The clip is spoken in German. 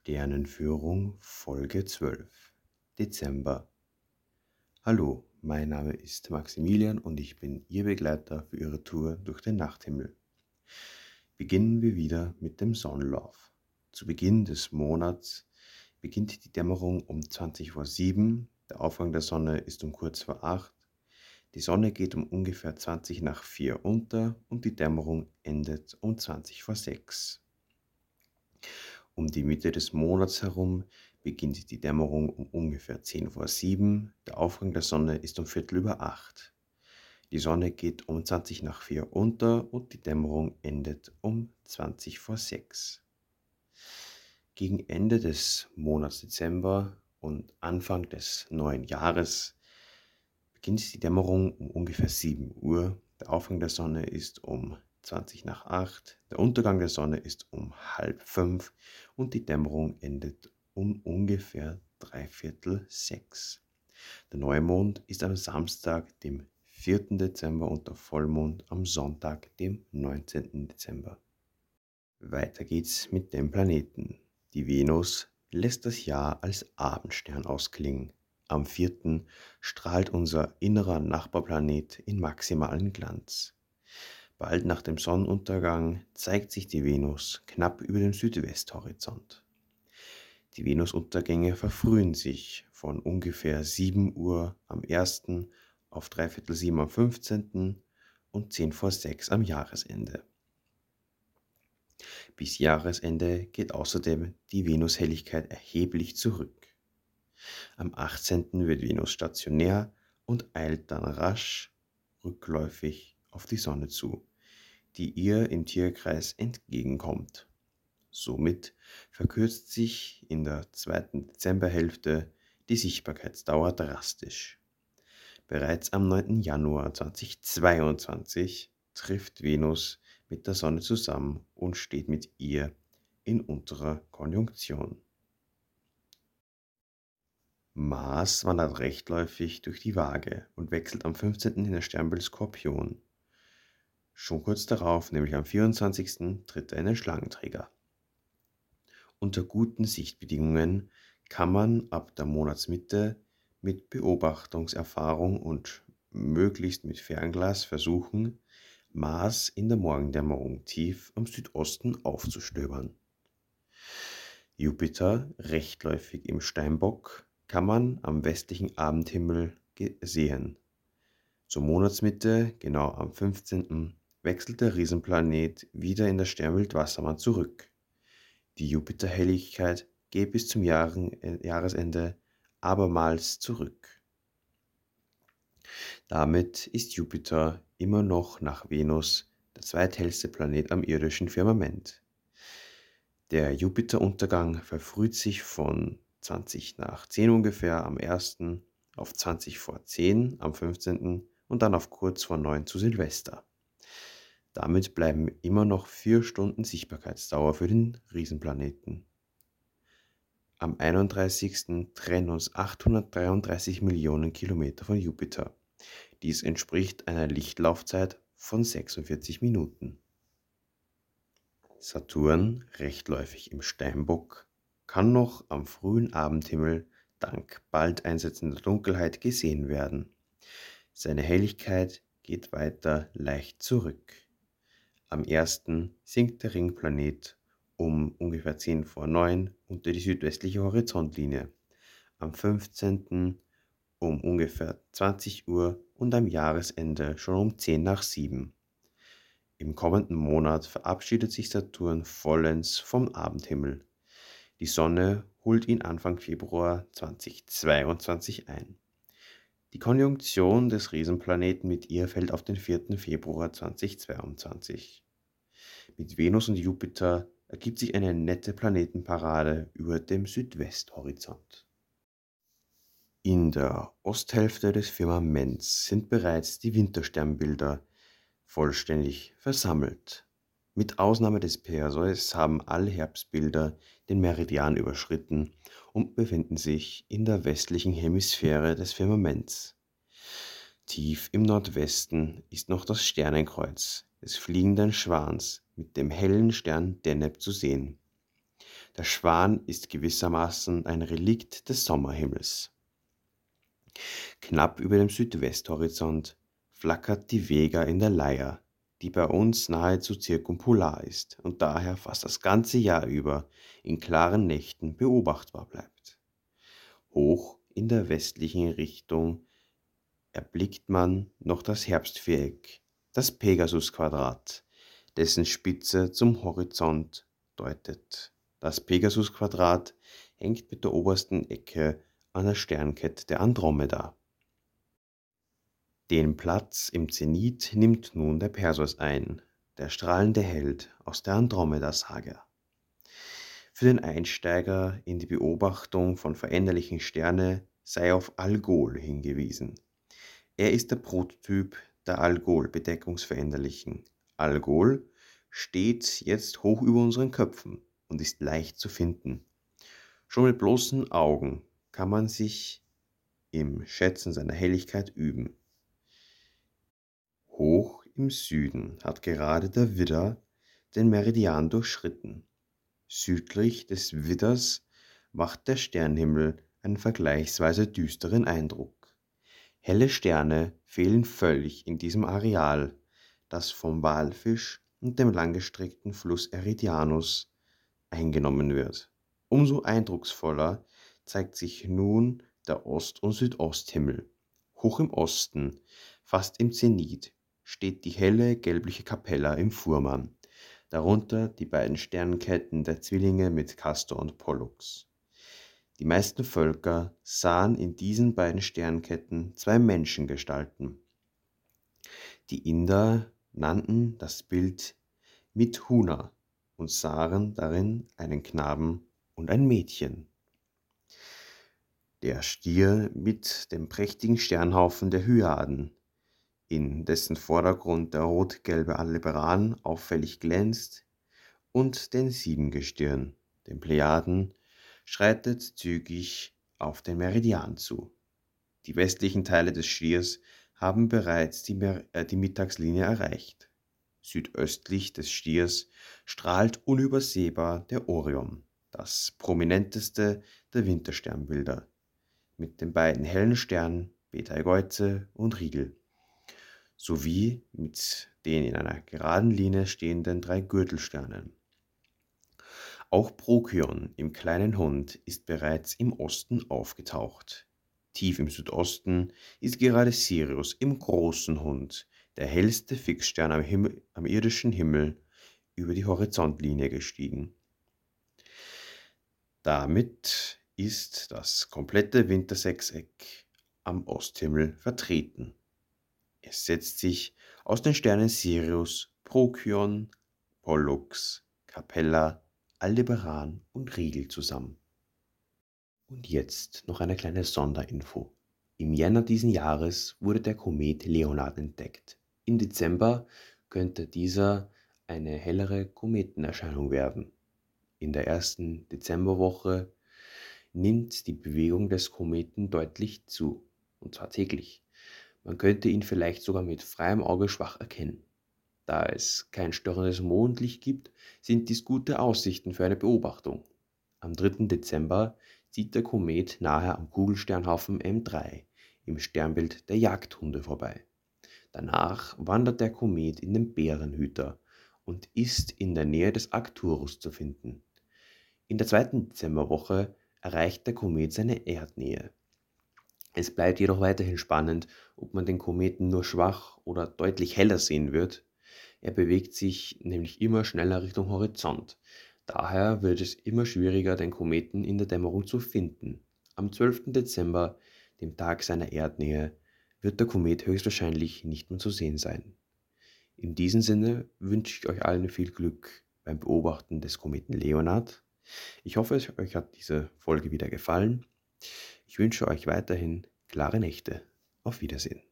Sternenführung Folge 12 Dezember Hallo, mein Name ist Maximilian und ich bin Ihr Begleiter für Ihre Tour durch den Nachthimmel. Beginnen wir wieder mit dem Sonnenlauf. Zu Beginn des Monats beginnt die Dämmerung um 20.07 Uhr, der Aufgang der Sonne ist um kurz vor 8 die Sonne geht um ungefähr 20 nach 4 unter und die Dämmerung endet um 20 vor 6. Um die Mitte des Monats herum beginnt die Dämmerung um ungefähr 10 vor 7. Der Aufgang der Sonne ist um Viertel über 8. Die Sonne geht um 20 nach 4 unter und die Dämmerung endet um 20 vor 6. Gegen Ende des Monats Dezember und Anfang des neuen Jahres beginnt die Dämmerung um ungefähr 7 Uhr. Der Aufgang der Sonne ist um 20 nach 8. Der Untergang der Sonne ist um halb 5 und die Dämmerung endet um ungefähr dreiviertel 6. Der Neumond ist am Samstag, dem 4. Dezember und der Vollmond am Sonntag, dem 19. Dezember. Weiter geht's mit den Planeten. Die Venus lässt das Jahr als Abendstern ausklingen. Am 4. strahlt unser innerer Nachbarplanet in maximalen Glanz. Bald nach dem Sonnenuntergang zeigt sich die Venus knapp über dem Südwesthorizont. Die Venusuntergänge verfrühen sich von ungefähr 7 Uhr am 1. auf dreiviertel 7 am 15. und 10 vor 6 am Jahresende. Bis Jahresende geht außerdem die Venushelligkeit erheblich zurück. Am 18. wird Venus stationär und eilt dann rasch rückläufig auf die Sonne zu die ihr im Tierkreis entgegenkommt. Somit verkürzt sich in der zweiten Dezemberhälfte die Sichtbarkeitsdauer drastisch. Bereits am 9. Januar 2022 trifft Venus mit der Sonne zusammen und steht mit ihr in unterer Konjunktion. Mars wandert rechtläufig durch die Waage und wechselt am 15. in der Sternbild Skorpion Schon kurz darauf, nämlich am 24. tritt er in den Schlangenträger. Unter guten Sichtbedingungen kann man ab der Monatsmitte mit Beobachtungserfahrung und möglichst mit Fernglas versuchen, Mars in der Morgendämmerung tief am Südosten aufzustöbern. Jupiter, rechtläufig im Steinbock, kann man am westlichen Abendhimmel sehen. Zur Monatsmitte, genau am 15 wechselt der Riesenplanet wieder in das Sternbild Wassermann zurück. Die Jupiterhelligkeit geht bis zum äh, Jahresende abermals zurück. Damit ist Jupiter immer noch nach Venus der zweithellste Planet am irdischen Firmament. Der Jupiteruntergang verfrüht sich von 20 nach 10 ungefähr am 1. auf 20 vor 10 am 15. und dann auf kurz vor 9 zu Silvester. Damit bleiben immer noch vier Stunden Sichtbarkeitsdauer für den Riesenplaneten. Am 31. trennen uns 833 Millionen Kilometer von Jupiter. Dies entspricht einer Lichtlaufzeit von 46 Minuten. Saturn, rechtläufig im Steinbock, kann noch am frühen Abendhimmel dank bald einsetzender Dunkelheit gesehen werden. Seine Helligkeit geht weiter leicht zurück. Am 1. sinkt der Ringplanet um ungefähr 10 vor 9 unter die südwestliche Horizontlinie, am 15. um ungefähr 20 Uhr und am Jahresende schon um 10 nach 7. Im kommenden Monat verabschiedet sich Saturn vollends vom Abendhimmel. Die Sonne holt ihn Anfang Februar 2022 ein. Die Konjunktion des Riesenplaneten mit ihr fällt auf den 4. Februar 2022. Mit Venus und Jupiter ergibt sich eine nette Planetenparade über dem Südwesthorizont. In der Osthälfte des Firmaments sind bereits die Wintersternbilder vollständig versammelt. Mit Ausnahme des Perseus haben alle Herbstbilder den Meridian überschritten und befinden sich in der westlichen Hemisphäre des Firmaments. Tief im Nordwesten ist noch das Sternenkreuz des fliegenden Schwans mit dem hellen Stern Deneb zu sehen. Der Schwan ist gewissermaßen ein Relikt des Sommerhimmels. Knapp über dem Südwesthorizont flackert die Vega in der Leier, die bei uns nahezu zirkumpolar ist und daher fast das ganze Jahr über in klaren Nächten beobachtbar bleibt. Hoch in der westlichen Richtung erblickt man noch das Herbstviereck, das Pegasusquadrat, dessen Spitze zum Horizont deutet. Das Pegasusquadrat hängt mit der obersten Ecke an der Sternkette der Andromeda. Den Platz im Zenit nimmt nun der Perseus ein, der strahlende Held aus der Andromeda-Saga. Für den Einsteiger in die Beobachtung von veränderlichen Sterne sei auf Algol hingewiesen. Er ist der Prototyp der Algol-Bedeckungsveränderlichen. Algol steht jetzt hoch über unseren Köpfen und ist leicht zu finden. Schon mit bloßen Augen kann man sich im Schätzen seiner Helligkeit üben. Hoch im Süden hat gerade der Widder den Meridian durchschritten. Südlich des Widders macht der Sternhimmel einen vergleichsweise düsteren Eindruck. Helle Sterne fehlen völlig in diesem Areal, das vom Walfisch und dem langgestreckten Fluss Eridianus eingenommen wird. Umso eindrucksvoller zeigt sich nun der Ost- und Südosthimmel. Hoch im Osten, fast im Zenit, steht die helle gelbliche Kapella im Fuhrmann, darunter die beiden Sternenketten der Zwillinge mit Castor und Pollux. Die meisten Völker sahen in diesen beiden Sternketten zwei Menschengestalten. Die Inder nannten das Bild Mithuna und sahen darin einen Knaben und ein Mädchen. Der Stier mit dem prächtigen Sternhaufen der Hyaden in dessen Vordergrund der rot-gelbe Aldebaran auffällig glänzt, und den Siebengestirn, den Plejaden, schreitet zügig auf den Meridian zu. Die westlichen Teile des Stiers haben bereits die, äh, die Mittagslinie erreicht. Südöstlich des Stiers strahlt unübersehbar der Orion, das prominenteste der Wintersternbilder, mit den beiden hellen Sternen Betelgeuse und Riegel sowie mit den in einer geraden Linie stehenden drei Gürtelsternen. Auch Procyon im kleinen Hund ist bereits im Osten aufgetaucht. Tief im Südosten ist gerade Sirius im großen Hund, der hellste Fixstern am, Himmel, am irdischen Himmel, über die Horizontlinie gestiegen. Damit ist das komplette Wintersechseck am Osthimmel vertreten. Es setzt sich aus den Sternen Sirius, Procyon, Pollux, Capella, Aldebaran und Riegel zusammen. Und jetzt noch eine kleine Sonderinfo. Im Jänner diesen Jahres wurde der Komet Leonard entdeckt. Im Dezember könnte dieser eine hellere Kometenerscheinung werden. In der ersten Dezemberwoche nimmt die Bewegung des Kometen deutlich zu, und zwar täglich. Man könnte ihn vielleicht sogar mit freiem Auge schwach erkennen. Da es kein störendes Mondlicht gibt, sind dies gute Aussichten für eine Beobachtung. Am 3. Dezember zieht der Komet nahe am Kugelsternhaufen M3 im Sternbild der Jagdhunde vorbei. Danach wandert der Komet in den Bärenhüter und ist in der Nähe des Arcturus zu finden. In der zweiten Dezemberwoche erreicht der Komet seine Erdnähe. Es bleibt jedoch weiterhin spannend, ob man den Kometen nur schwach oder deutlich heller sehen wird. Er bewegt sich nämlich immer schneller Richtung Horizont. Daher wird es immer schwieriger, den Kometen in der Dämmerung zu finden. Am 12. Dezember, dem Tag seiner Erdnähe, wird der Komet höchstwahrscheinlich nicht mehr zu sehen sein. In diesem Sinne wünsche ich euch allen viel Glück beim Beobachten des Kometen Leonard. Ich hoffe, euch hat diese Folge wieder gefallen. Ich wünsche euch weiterhin klare Nächte. Auf Wiedersehen.